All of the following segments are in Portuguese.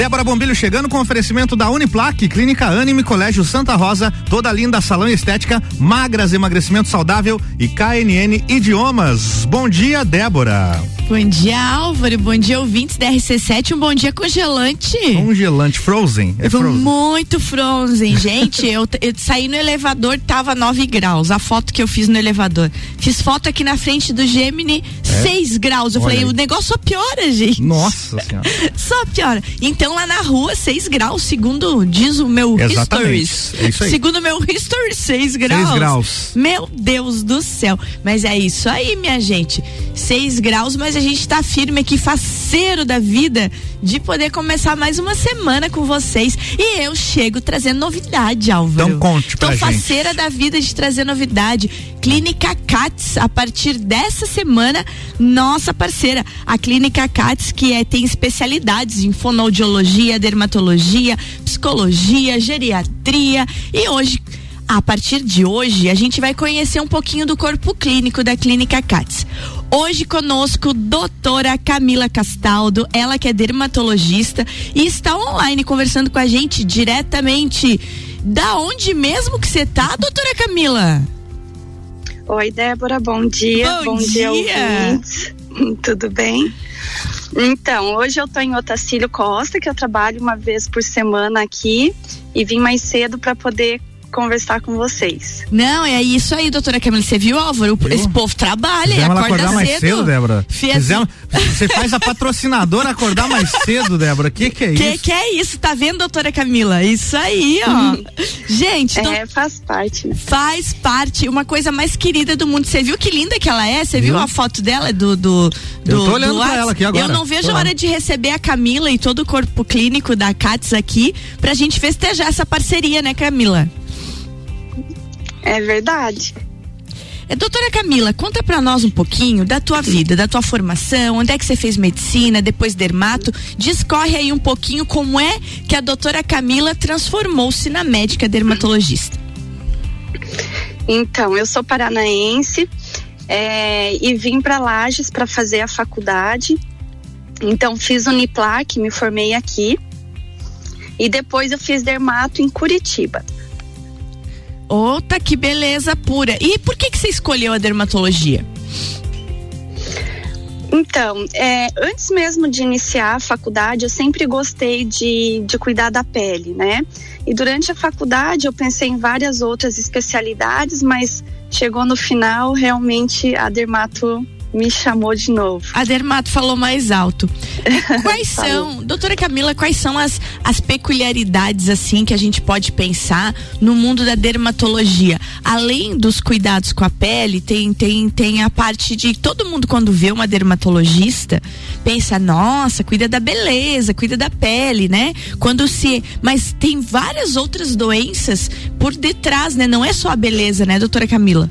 Débora Bombilho chegando com oferecimento da Uniplaque, Clínica Anime, Colégio Santa Rosa, toda linda salão estética, magras, emagrecimento saudável e KNN Idiomas. Bom dia, Débora. Bom dia, Álvaro. Bom dia, ouvintes da RC7. Um bom dia congelante. Congelante, frozen. É frozen. Muito frozen, gente. eu, eu, saí no elevador, tava 9 graus. A foto que eu fiz no elevador. Fiz foto aqui na frente do Gemini, é? 6 graus. Eu Olha falei, aí. o negócio só piora, gente. Nossa senhora. só piora. Então lá na rua, 6 graus, segundo diz o meu Exatamente. Stories. É isso aí. Segundo o meu History, 6 graus. 6 graus. Meu Deus do céu. Mas é isso aí, minha gente. 6 graus, mas a gente tá firme aqui, faceiro da vida, de poder começar mais uma semana com vocês. E eu chego trazendo novidade, Álvaro. Então conte pra Tô faceira da vida de trazer novidade. Clínica Cats, a partir dessa semana, nossa parceira. A Clínica Cats, que é, tem especialidades em fonoaudiologia, dermatologia, psicologia, geriatria. E hoje a partir de hoje, a gente vai conhecer um pouquinho do corpo clínico da Clínica CATS. Hoje conosco, doutora Camila Castaldo, ela que é dermatologista e está online conversando com a gente diretamente. Da onde mesmo que você tá, doutora Camila? Oi, Débora, bom dia. Bom, bom dia, dia Tudo bem? Então, hoje eu tô em Otacílio Costa, que eu trabalho uma vez por semana aqui e vim mais cedo para poder conversar com vocês. Não, é isso aí, doutora Camila. Você viu, Álvaro? Viu? Esse povo trabalha Fizemos e acorda acordar mais cedo. cedo, Débora. Fizemos, você faz a patrocinadora acordar mais cedo, Débora. Que que é que, isso? Que é isso? Tá vendo, doutora Camila? Isso aí, ó. Gente, é, faz parte. Né? Faz parte. Uma coisa mais querida do mundo. Você viu que linda que ela é? Você viu? viu a foto dela do do do, Eu tô olhando pra ela aqui agora. Eu não vejo a hora de receber a Camila e todo o corpo clínico da CATS aqui pra gente festejar essa parceria, né, Camila? É verdade. É, doutora Camila, conta para nós um pouquinho da tua vida, da tua formação, onde é que você fez medicina, depois dermato. Discorre aí um pouquinho como é que a doutora Camila transformou-se na médica dermatologista. Então, eu sou paranaense é, e vim para Lages para fazer a faculdade. Então, fiz Uniplac, me formei aqui. E depois eu fiz dermato em Curitiba. Ota, que beleza pura. E por que, que você escolheu a dermatologia? Então, é, antes mesmo de iniciar a faculdade, eu sempre gostei de, de cuidar da pele, né? E durante a faculdade eu pensei em várias outras especialidades, mas chegou no final, realmente a dermato me chamou de novo. A Dermato falou mais alto. Quais são, doutora Camila, quais são as, as peculiaridades assim que a gente pode pensar no mundo da dermatologia? Além dos cuidados com a pele, tem, tem, tem a parte de todo mundo quando vê uma dermatologista pensa, nossa, cuida da beleza, cuida da pele, né? Quando se, mas tem várias outras doenças por detrás, né? Não é só a beleza, né, doutora Camila?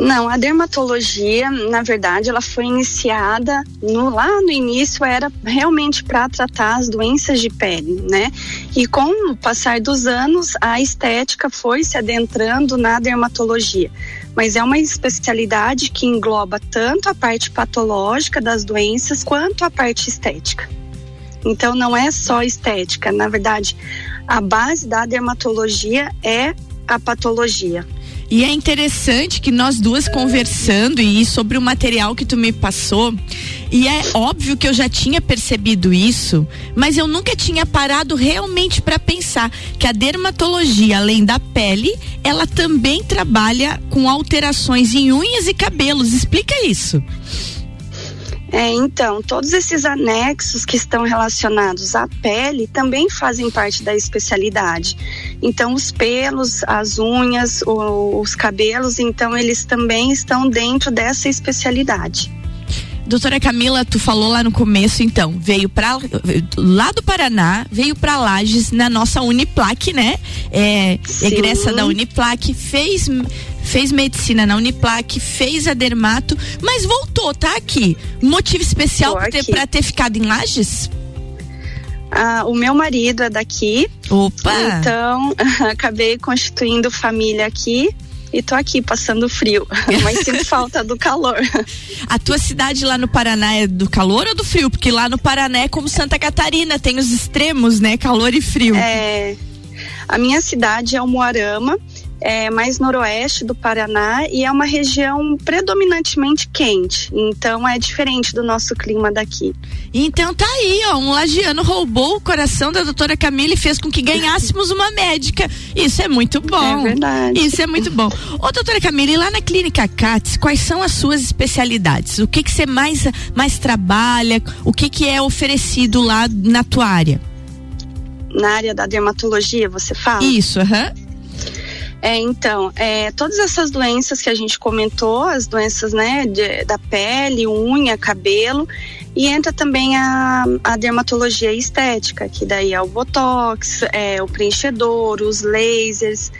Não, a dermatologia, na verdade, ela foi iniciada no, lá no início era realmente para tratar as doenças de pele, né? E com o passar dos anos, a estética foi se adentrando na dermatologia. Mas é uma especialidade que engloba tanto a parte patológica das doenças quanto a parte estética. Então não é só estética, na verdade, a base da dermatologia é a patologia. E é interessante que nós duas conversando e sobre o material que tu me passou, e é óbvio que eu já tinha percebido isso, mas eu nunca tinha parado realmente para pensar que a dermatologia, além da pele, ela também trabalha com alterações em unhas e cabelos. Explica isso. É, então, todos esses anexos que estão relacionados à pele também fazem parte da especialidade. Então, os pelos, as unhas, o, os cabelos, então, eles também estão dentro dessa especialidade. Doutora Camila, tu falou lá no começo, então, veio para lá do Paraná, veio para Lages na nossa Uniplac, né? É, egressa da Uniplac, fez fez medicina na Uniplac, fez a dermato, mas voltou, tá aqui. Motivo especial para ter, ter ficado em Lages? Ah, o meu marido é daqui. Opa! Então, acabei constituindo família aqui e tô aqui passando frio, mas sinto falta do calor. A tua cidade lá no Paraná é do calor ou do frio? Porque lá no Paraná é como Santa Catarina, tem os extremos, né? Calor e frio. É, a minha cidade é o Moarama, é mais noroeste do Paraná e é uma região predominantemente quente. Então é diferente do nosso clima daqui. Então tá aí, ó, um lagiano roubou o coração da doutora Camila e fez com que ganhássemos uma médica. Isso é muito bom. É verdade. Isso é muito bom. Ô, doutora Camila, e lá na clínica CATS, quais são as suas especialidades? O que que você mais, mais trabalha? O que que é oferecido lá na tua área? Na área da dermatologia, você fala? Isso, aham. Uhum. É, então, é, todas essas doenças que a gente comentou, as doenças né, de, da pele, unha, cabelo, e entra também a, a dermatologia estética, que daí é o botox, é, o preenchedor, os lasers,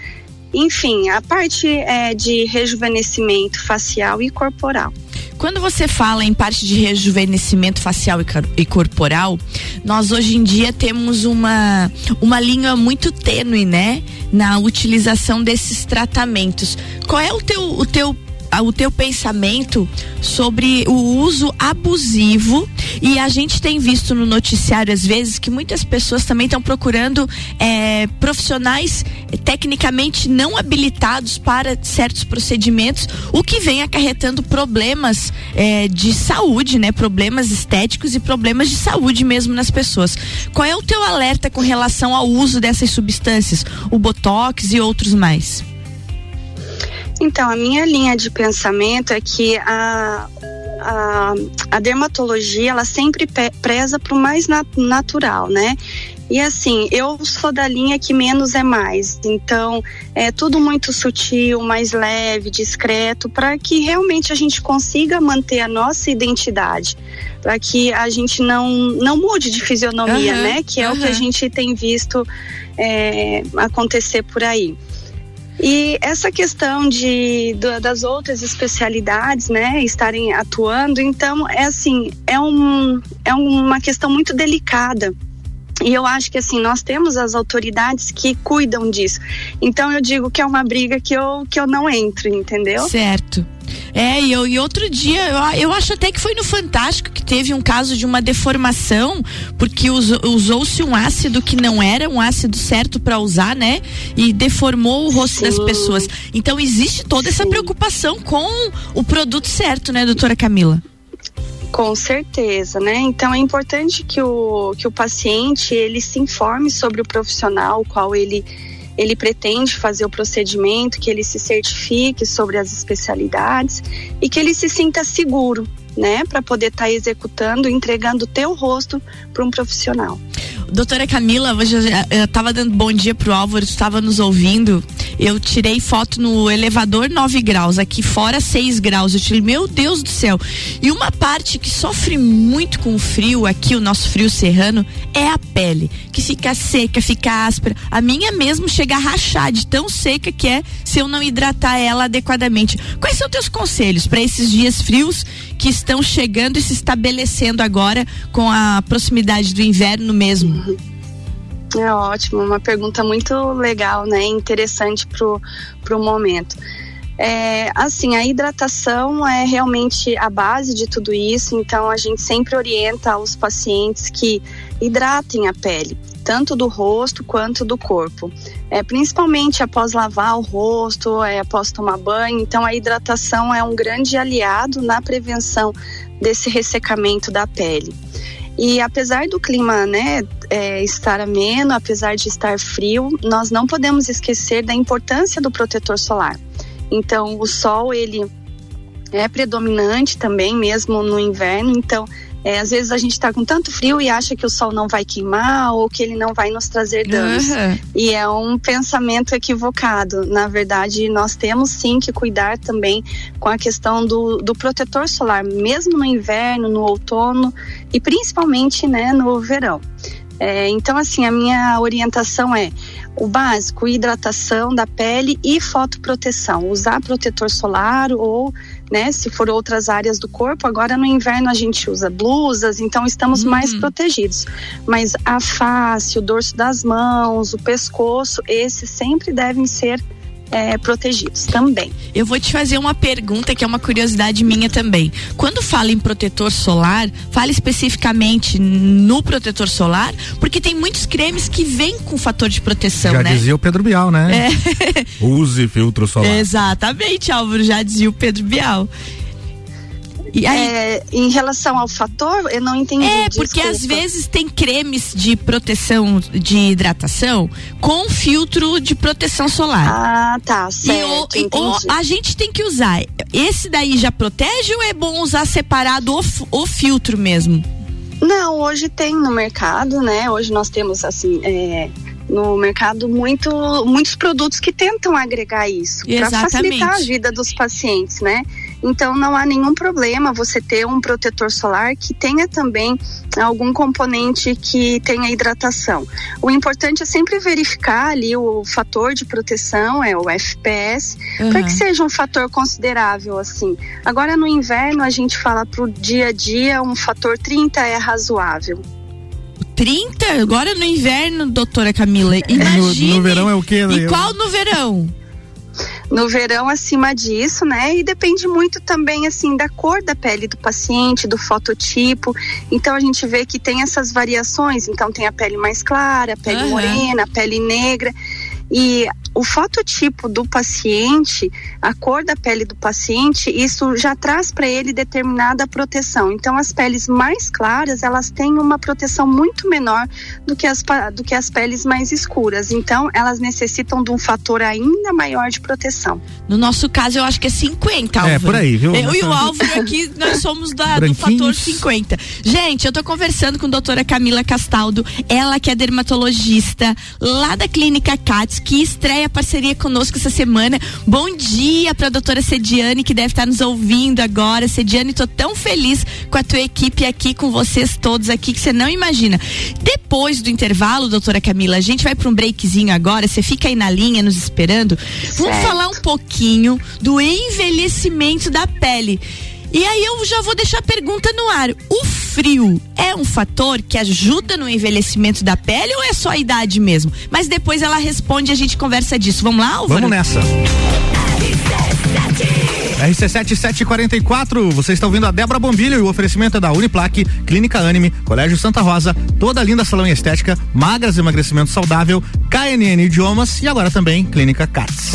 enfim, a parte é, de rejuvenescimento facial e corporal. Quando você fala em parte de rejuvenescimento facial e, corporal, nós hoje em dia temos uma, uma linha muito tênue, né? Na utilização desses tratamentos. Qual é o teu, o teu o teu pensamento sobre o uso abusivo e a gente tem visto no noticiário às vezes que muitas pessoas também estão procurando é, profissionais tecnicamente não habilitados para certos procedimentos, o que vem acarretando problemas é, de saúde, né? Problemas estéticos e problemas de saúde mesmo nas pessoas. Qual é o teu alerta com relação ao uso dessas substâncias, o botox e outros mais? Então, a minha linha de pensamento é que a, a, a dermatologia, ela sempre preza para o mais nat natural, né? E assim, eu sou da linha que menos é mais. Então, é tudo muito sutil, mais leve, discreto, para que realmente a gente consiga manter a nossa identidade, para que a gente não, não mude de fisionomia, uhum, né? Que é uhum. o que a gente tem visto é, acontecer por aí. E essa questão de, das outras especialidades, né, estarem atuando, então é assim, é, um, é uma questão muito delicada. E eu acho que assim, nós temos as autoridades que cuidam disso. Então eu digo que é uma briga que eu, que eu não entro, entendeu? Certo. É, e, eu, e outro dia, eu, eu acho até que foi no Fantástico que teve um caso de uma deformação, porque usou-se um ácido que não era um ácido certo para usar, né? E deformou o rosto Sim. das pessoas. Então existe toda Sim. essa preocupação com o produto certo, né, doutora Camila? Com certeza, né? Então é importante que o, que o paciente ele se informe sobre o profissional, qual ele ele pretende fazer o procedimento, que ele se certifique sobre as especialidades e que ele se sinta seguro, né, para poder estar tá executando, entregando o teu rosto para um profissional. Doutora Camila, eu estava dando bom dia pro Álvaro, estava nos ouvindo. Eu tirei foto no elevador 9 graus, aqui fora 6 graus. Eu tirei, meu Deus do céu. E uma parte que sofre muito com o frio, aqui o nosso frio serrano, é a pele, que fica seca, fica áspera. A minha mesmo chega a rachar de tão seca que é se eu não hidratar ela adequadamente. Quais são teus conselhos para esses dias frios que estão chegando e se estabelecendo agora com a proximidade do inverno mesmo? É ótimo, uma pergunta muito legal, né? Interessante pro, pro momento. É, assim, a hidratação é realmente a base de tudo isso, então a gente sempre orienta os pacientes que hidratem a pele, tanto do rosto quanto do corpo. É, principalmente após lavar o rosto, é, após tomar banho, então a hidratação é um grande aliado na prevenção desse ressecamento da pele. E apesar do clima né, é, estar ameno, apesar de estar frio, nós não podemos esquecer da importância do protetor solar. Então, o sol, ele é predominante também, mesmo no inverno. Então, é, às vezes a gente está com tanto frio e acha que o sol não vai queimar ou que ele não vai nos trazer danos. Uhum. E é um pensamento equivocado. Na verdade, nós temos sim que cuidar também com a questão do, do protetor solar, mesmo no inverno, no outono e principalmente né, no verão. É, então, assim, a minha orientação é o básico, hidratação da pele e fotoproteção. Usar protetor solar ou, né, se for outras áreas do corpo, agora no inverno a gente usa blusas, então estamos uhum. mais protegidos. Mas a face, o dorso das mãos, o pescoço, esses sempre devem ser é, protegidos também. Eu vou te fazer uma pergunta que é uma curiosidade minha também. Quando fala em protetor solar, fala especificamente no protetor solar, porque tem muitos cremes que vêm com fator de proteção, já né? Já dizia o Pedro Bial, né? É. Use filtro solar. Exatamente, Álvaro, já dizia o Pedro Bial. E aí, é, em relação ao fator, eu não entendi. É, porque às vezes tem cremes de proteção de hidratação com filtro de proteção solar. Ah, tá, certo. E o, o, a gente tem que usar. Esse daí já protege ou é bom usar separado o, o filtro mesmo? Não, hoje tem no mercado, né? Hoje nós temos assim. É no mercado muito, muitos produtos que tentam agregar isso para facilitar a vida dos pacientes, né? Então não há nenhum problema você ter um protetor solar que tenha também algum componente que tenha hidratação. O importante é sempre verificar ali o fator de proteção, é o FPS, uhum. para que seja um fator considerável assim. Agora no inverno a gente fala para o dia a dia um fator 30 é razoável. 30? Agora no inverno, doutora Camila. Imagine. No, no verão é o quê? E qual no verão? No verão acima disso, né? E depende muito também assim da cor da pele do paciente, do fototipo. Então a gente vê que tem essas variações. Então tem a pele mais clara, a pele uhum. morena, a pele negra. E o fototipo do paciente, a cor da pele do paciente, isso já traz para ele determinada proteção. Então, as peles mais claras, elas têm uma proteção muito menor do que as, do que as peles mais escuras. Então, elas necessitam de um fator ainda maior de proteção. No nosso caso, eu acho que é 50, Álvaro. É, por aí, viu? Eu e o Álvaro aqui, nós somos da, do fator 50. Gente, eu tô conversando com a doutora Camila Castaldo, ela que é dermatologista lá da Clínica CATS, que estreia parceria conosco essa semana. Bom dia para a doutora Sediane, que deve estar nos ouvindo agora. Sediane, tô tão feliz com a tua equipe aqui, com vocês todos aqui, que você não imagina. Depois do intervalo, doutora Camila, a gente vai para um breakzinho agora. Você fica aí na linha nos esperando. Vamos certo. falar um pouquinho do envelhecimento da pele. E aí eu já vou deixar a pergunta no ar. O frio é um fator que ajuda no envelhecimento da pele ou é só a idade mesmo? Mas depois ela responde e a gente conversa disso. Vamos lá, Álvaro? Vamos nessa. RC7744, você está ouvindo a Débora Bombilho e o oferecimento é da Uniplaque, Clínica Anime, Colégio Santa Rosa, toda linda salão e estética, magras emagrecimento saudável, KNN Idiomas e agora também Clínica CATS.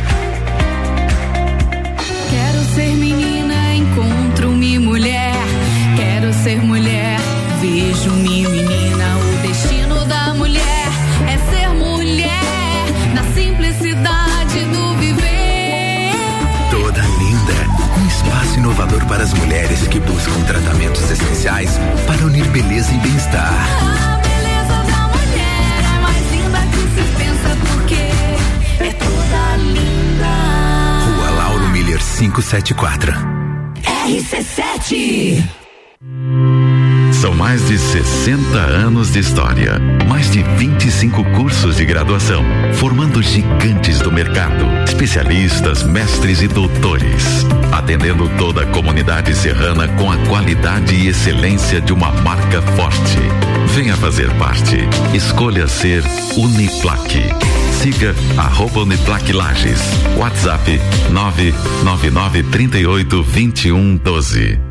Para as mulheres que buscam tratamentos essenciais para unir beleza e bem-estar. A beleza da mulher é mais linda que se pensa porque é toda linda. 574. RC7 São mais de 60 anos de história, mais de 25 cursos de graduação, formando gigantes do mercado, especialistas, mestres e doutores, atendendo toda a comunidade serrana com a qualidade e excelência de uma marca forte. Venha fazer parte. Escolha ser Uniplaque. Siga arroba Uniplaque Lages. WhatsApp 999382112.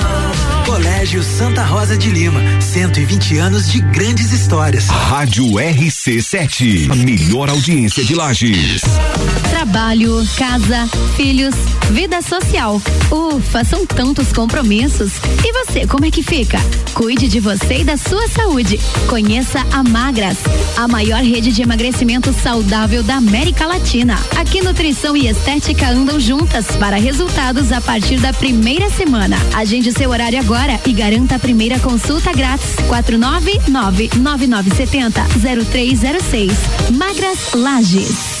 Colégio Santa Rosa de Lima, 120 anos de grandes histórias. Rádio RC7, a melhor audiência de Lages. Trabalho, casa, filhos, vida social. Ufa, são tantos compromissos. E você, como é que fica? Cuide de você e da sua saúde. Conheça a Magras, a maior rede de emagrecimento saudável da América Latina. Aqui nutrição e estética andam juntas para resultados a partir da primeira semana. Agende seu horário agora e garanta a primeira consulta grátis. 499-9970-0306. Magras Lages.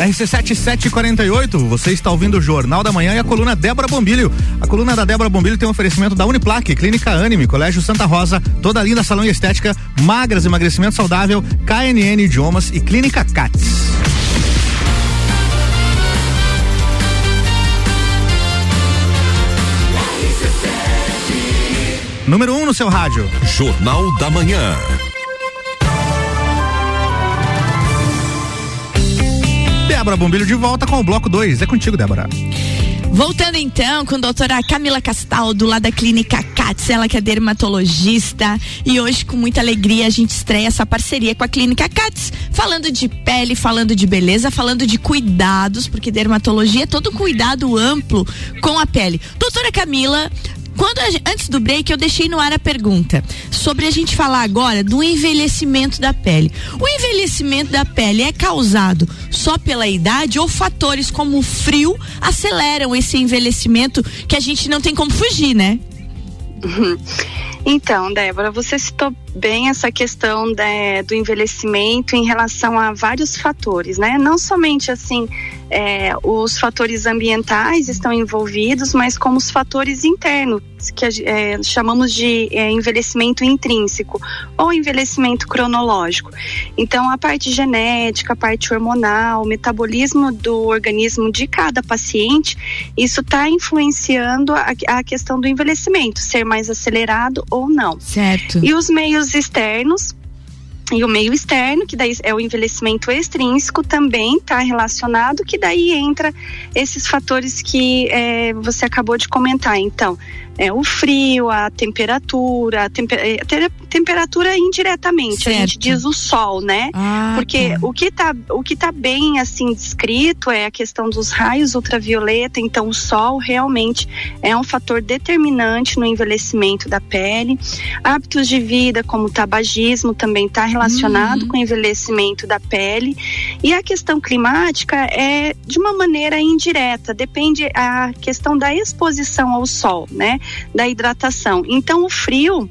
RC7748, você está ouvindo o Jornal da Manhã e a coluna Débora Bombilho. A coluna da Débora Bombilho tem um oferecimento da Uniplaque, Clínica Anime, Colégio Santa Rosa, Toda Linda Salão e Estética, Magras Emagrecimento Saudável, KNN Idiomas e Clínica Cats. Número 1 um no seu rádio. Jornal da Manhã. Débora Bombilho de volta com o bloco 2. É contigo, Débora. Voltando então com a doutora Camila Castaldo, lá da Clínica Cats, ela que é dermatologista. E hoje, com muita alegria, a gente estreia essa parceria com a Clínica Cats, falando de pele, falando de beleza, falando de cuidados, porque dermatologia é todo um cuidado amplo com a pele. Doutora Camila, quando antes do break eu deixei no ar a pergunta sobre a gente falar agora do envelhecimento da pele. O envelhecimento da pele é causado só pela idade ou fatores como o frio aceleram esse envelhecimento que a gente não tem como fugir, né? Então, Débora, você citou bem essa questão do envelhecimento em relação a vários fatores, né? Não somente assim é, os fatores ambientais estão envolvidos, mas como os fatores internos que é, chamamos de é, envelhecimento intrínseco ou envelhecimento cronológico. Então, a parte genética, a parte hormonal, o metabolismo do organismo de cada paciente, isso está influenciando a, a questão do envelhecimento, ser mais acelerado ou não. Certo. E os meios externos e o meio externo, que daí é o envelhecimento extrínseco, também está relacionado, que daí entra esses fatores que eh, você acabou de comentar. Então, é, o frio, a temperatura, a, tempe- eh, te- temperatura indiretamente, a gente Certo. diz o sol, né? Ah, Porque tá. o que tá o que tá bem assim descrito é a questão dos raios ultravioleta, então o sol realmente é um fator determinante no envelhecimento da pele. Hábitos de vida como o tabagismo também está relacionado Uhum. com o envelhecimento da pele. E a questão climática é de uma maneira indireta, depende a questão da exposição ao sol, né? Da hidratação. Então o frio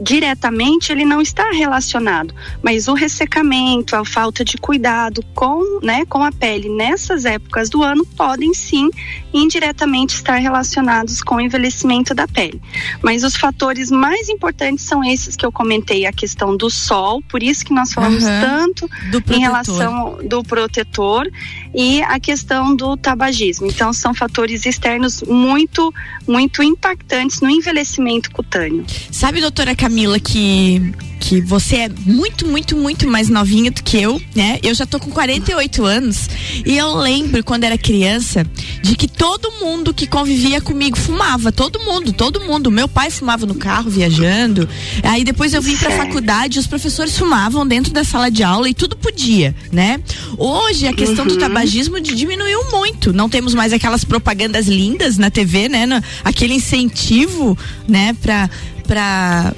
diretamente ele não está relacionado, mas o ressecamento, a falta de cuidado com, né, com a pele nessas épocas do ano podem sim indiretamente estar relacionados com o envelhecimento da pele. Mas os fatores mais importantes são esses que eu comentei, a questão do sol, por isso que nós falamos Aham. tanto em relação do protetor e a questão do tabagismo. Então são fatores externos muito muito impactantes no envelhecimento cutâneo. Sabe, doutora Camila, que que você é muito, muito, muito mais novinha do que eu, né? Eu já tô com 48 anos e eu lembro quando era criança de que todo mundo que convivia comigo fumava, todo mundo, todo mundo. Meu pai fumava no carro viajando. Aí depois eu vim pra faculdade, os professores fumavam dentro da sala de aula e tudo podia, né? Hoje a questão do Uhum. Tabagismo diminuiu muito. Não temos mais aquelas propagandas lindas na TV, né? Na- aquele incentivo, né, pra para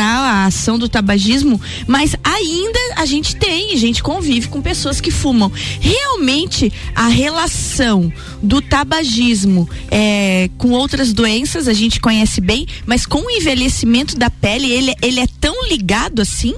a ação do tabagismo, mas ainda a gente tem, a gente convive com pessoas que fumam. Realmente a relação do tabagismo é, com outras doenças a gente conhece bem, mas com o envelhecimento da pele ele, ele é tão ligado assim?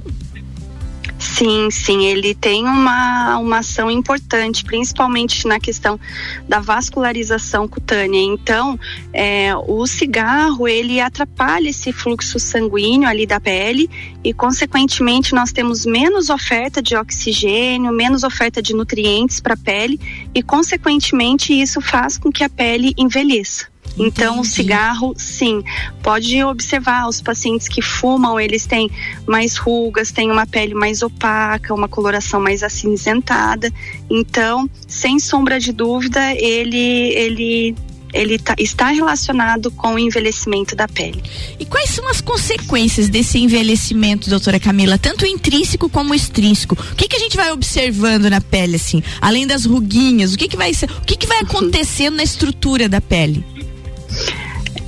Sim, sim, ele tem uma, uma ação importante, principalmente na questão da vascularização cutânea. Então, é, o cigarro ele atrapalha esse fluxo sanguíneo ali da pele e, consequentemente, nós temos menos oferta de oxigênio, menos oferta de nutrientes para a pele e, consequentemente, isso faz com que a pele envelheça. Então, o cigarro, sim, pode observar os pacientes que fumam, eles têm mais rugas, têm uma pele mais opaca, uma coloração mais acinzentada. Então, sem sombra de dúvida, ele ele ele tá- está relacionado com o envelhecimento da pele. E quais são as consequências desse envelhecimento, doutora Camila, tanto intrínseco como extrínseco? O que, que a gente vai observando na pele, assim, além das ruguinhas? O que, que vai ser, o que, que vai acontecendo na estrutura da pele?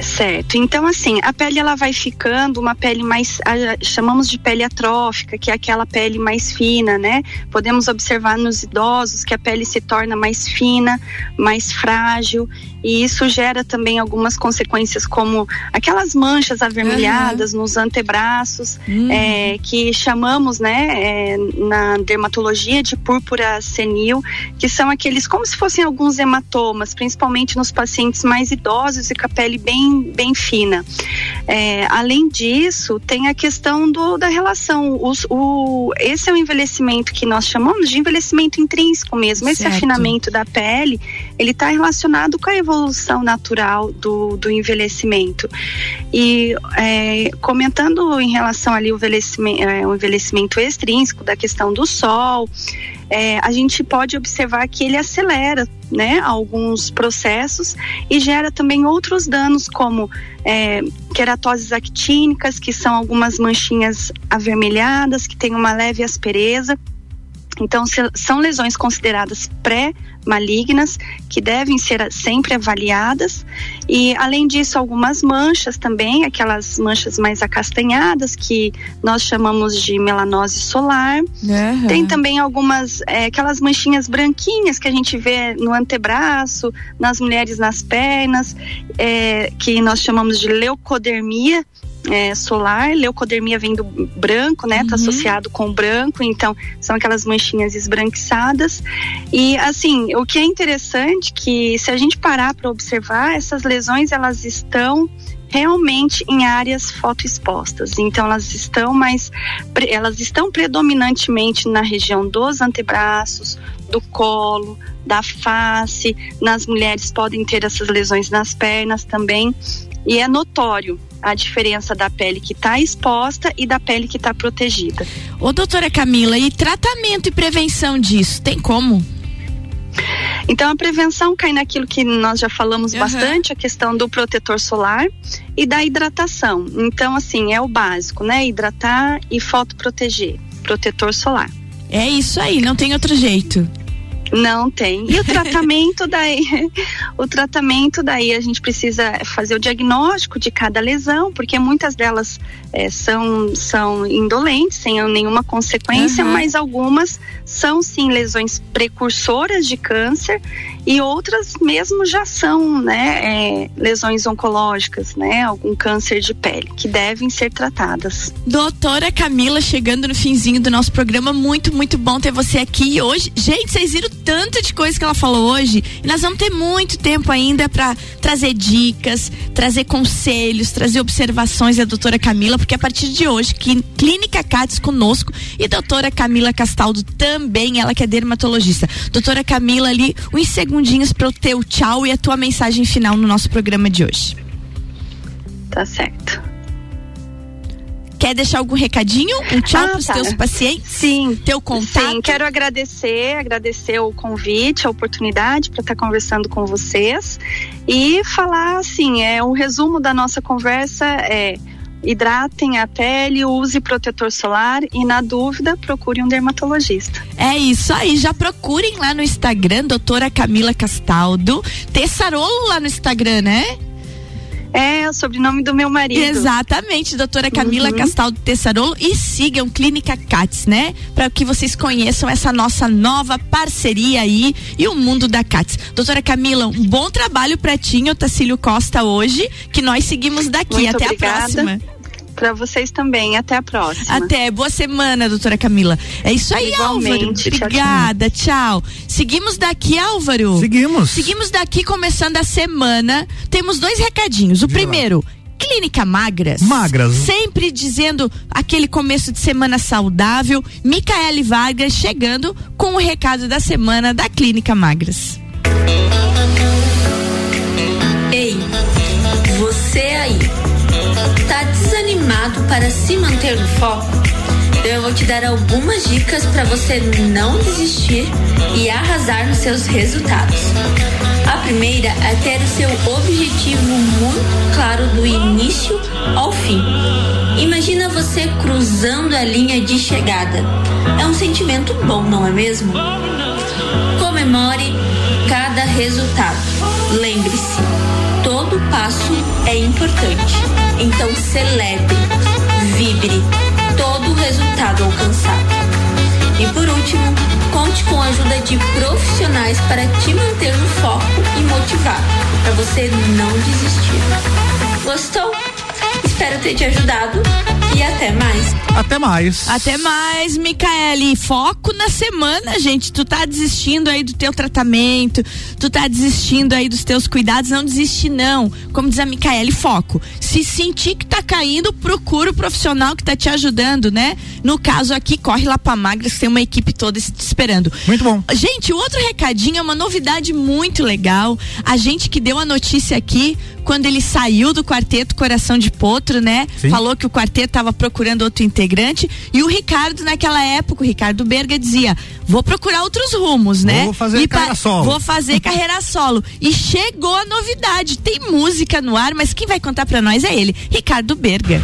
Certo. Então, assim, a pele ela vai ficando uma pele mais, a- chamamos de pele atrófica, que é aquela pele mais fina, né? Podemos observar nos idosos que a pele se torna mais fina, mais frágil, e isso gera também algumas consequências, como aquelas manchas avermelhadas nos antebraços, é, que chamamos, né, é, na dermatologia de púrpura senil, que são aqueles como se fossem alguns hematomas, principalmente nos pacientes mais idosos e com a pele bem, bem fina. É, além disso, tem a questão do, da relação. Os- o, esse é o envelhecimento que nós chamamos de envelhecimento intrínseco mesmo. Esse Certo. afinamento da pele, ele está relacionado com a evolução natural do, do envelhecimento. E é, comentando em relação ali o envelhecimento, o envelhecimento extrínseco da questão do sol, é, a gente pode observar que ele acelera né, alguns processos e gera também outros danos, como é, queratoses actínicas, que são algumas manchinhas avermelhadas, que têm uma leve aspereza. Então, são lesões consideradas pré-malignas, que devem ser sempre avaliadas. E, além disso, algumas manchas também, aquelas manchas mais acastanhadas, que nós chamamos de melanose solar. Tem também algumas, é, aquelas manchinhas branquinhas que a gente vê no antebraço, nas mulheres nas pernas, é, que nós chamamos de leucodermia. É, solar, leucodermia vem do branco, né? Tá associado com o branco, então são aquelas manchinhas esbranquiçadas. E assim, o que é interessante que se a gente parar para observar, essas lesões elas estão realmente em áreas fotoexpostas. Então elas estão mais elas estão predominantemente na região dos antebraços, do colo, da face. Nas mulheres podem ter essas lesões nas pernas também. E é notório a diferença da pele que está exposta e da pele que está protegida. Ô, doutora Camila, e tratamento e prevenção disso, tem como? Então a prevenção cai naquilo que nós já falamos Aham. bastante, a questão do protetor solar e da hidratação. Então assim, é o básico, né? Hidratar e fotoproteger, protetor solar. É isso aí, não tem outro jeito. Não tem. E o tratamento daí, o tratamento daí a gente precisa fazer o diagnóstico de cada lesão, porque muitas delas eh, são são indolentes, sem nenhuma consequência, Aham. mas algumas são sim lesões precursoras de câncer e outras mesmo já são, né, eh, lesões oncológicas, né, algum câncer de pele que devem ser tratadas. Doutora Camila, chegando no finzinho do nosso programa, muito, muito bom ter você aqui hoje. Gente, vocês viram tanto de coisa que ela falou hoje? E nós vamos ter muito tempo ainda para trazer dicas, trazer conselhos, trazer observações da doutora Camila, porque a partir de hoje, Clí- Clínica Cates conosco e doutora Camila Castaldo também, ela que é dermatologista. Doutora Camila, ali, uns segundinhos para o teu tchau e a tua mensagem final no nosso programa de hoje. Tá certo. Quer deixar algum recadinho? Um tchau Ah, para os tá. teus pacientes? Sim. Teu contato? Sim, quero agradecer, agradecer o convite, a oportunidade para estar conversando com vocês e falar assim, é um resumo da nossa conversa é hidratem a pele, use protetor solar e na dúvida procure um dermatologista. É isso aí, já procurem lá no Instagram, doutora Camila Castaldo. Tessarolo lá no Instagram, né? É o sobrenome do meu marido. Exatamente, doutora Camila Uhum. Castaldo Tessarolo. E sigam Clínica Cats, né? Para que vocês conheçam essa nossa nova parceria aí e o mundo da Cats. Doutora Camila, um bom trabalho pra ti, em Otacílio Costa, hoje, que nós seguimos daqui. Muito Até obrigada. a próxima. Para vocês também. Até a próxima. Até, boa semana, doutora Camila. É isso aí, Igualmente. Álvaro. Tchau. Obrigada, tchau. Seguimos daqui, Álvaro. Seguimos. Seguimos daqui, começando a semana. Temos dois recadinhos. O primeiro. Clínica Magras. Magras. Sempre dizendo aquele começo de semana saudável. Micaele Vargas chegando com o recado da semana da Clínica Magras. Desanimado para se manter no foco? Então eu vou te dar algumas dicas para você não desistir e arrasar nos seus resultados. A primeira é ter o seu objetivo muito claro do início ao fim. Imagina você cruzando a linha de chegada. É um sentimento bom, não é mesmo? Comemore cada resultado. Lembre-se, passo é importante. Então celebre, vibre todo o resultado alcançado. E por último, conte com a ajuda de profissionais para te manter no foco e motivado, para você não desistir. Gostou? Espero ter te ajudado e até mais. Até mais. Até mais, Micaele. Foco na semana, gente. Tu tá desistindo aí do teu tratamento, tu tá desistindo aí dos teus cuidados, não desiste não. Como diz a Micaele, foco. Se sentir que tá caindo, procura o profissional que tá te ajudando, né? No caso aqui, corre lá pra Magras, que tem uma equipe toda te esperando. Muito bom. Gente, o outro recadinho é uma novidade muito legal. A gente que deu a notícia aqui, quando ele saiu do quarteto Coração de Potro, né? Sim. Falou que o quarteto estava procurando outro integrante e o Ricardo naquela época, o Ricardo Berga dizia: "Vou procurar outros rumos, né? Vou fazer E carreira solo." Vou fazer carreira solo". E chegou a novidade, tem música no ar, mas quem vai contar pra nós é ele, Ricardo Berga.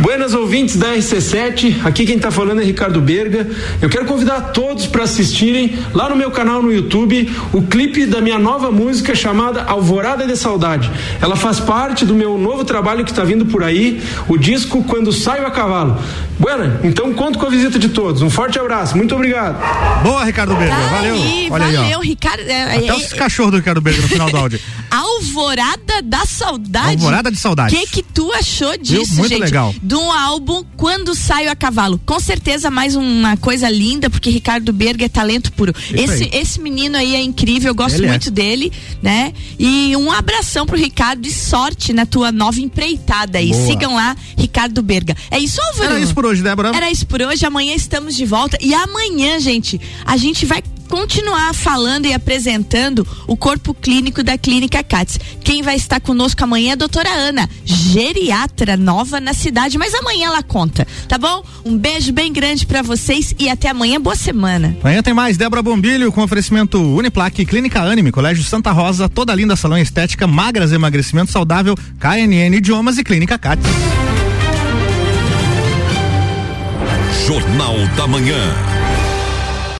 Buenas ouvintes da RC7, aqui quem tá falando é Ricardo Berga. Eu quero convidar todos para assistirem lá no meu canal no YouTube o clipe da minha nova música chamada Alvorada de Saudade. Ela faz parte do meu novo trabalho que está vindo por aí, o disco Quando Saio a Cavalo. Buena, então conto com a visita de todos. Um forte abraço, muito obrigado. Boa, Ricardo Berga. Tá valeu. aí, Olha valeu, aí, ó. Ricardo. é, Até é, os cachorros do Ricardo Berga no final do áudio. Alvorada da Saudade. Alvorada de Saudade. O que que tu achou disso, Muito gente? legal. Um álbum Quando Saio a Cavalo. Com certeza mais uma coisa linda, porque Ricardo Berga é talento puro. Esse, aí. esse menino aí é incrível, eu gosto Ele é. muito dele, né? E um abração pro Ricardo e sorte na tua nova empreitada aí. Boa. Sigam lá, Ricardo Berga. É isso, Álvaro? Era isso por hoje, Débora. Era isso por hoje. Amanhã estamos de volta. E amanhã, gente, a gente vai continuar falando e apresentando o corpo clínico da Clínica Cats. Quem vai estar conosco amanhã é a doutora Ana, geriatra nova na cidade, mas amanhã ela conta, tá bom? Um beijo bem grande pra vocês e até amanhã. Boa semana. Amanhã tem mais Débora Bombilho com oferecimento Uniplaque, Clínica Anime, Colégio Santa Rosa, toda linda salão estética, magras emagrecimento saudável, KNN Idiomas e Clínica Cats. Jornal da Manhã.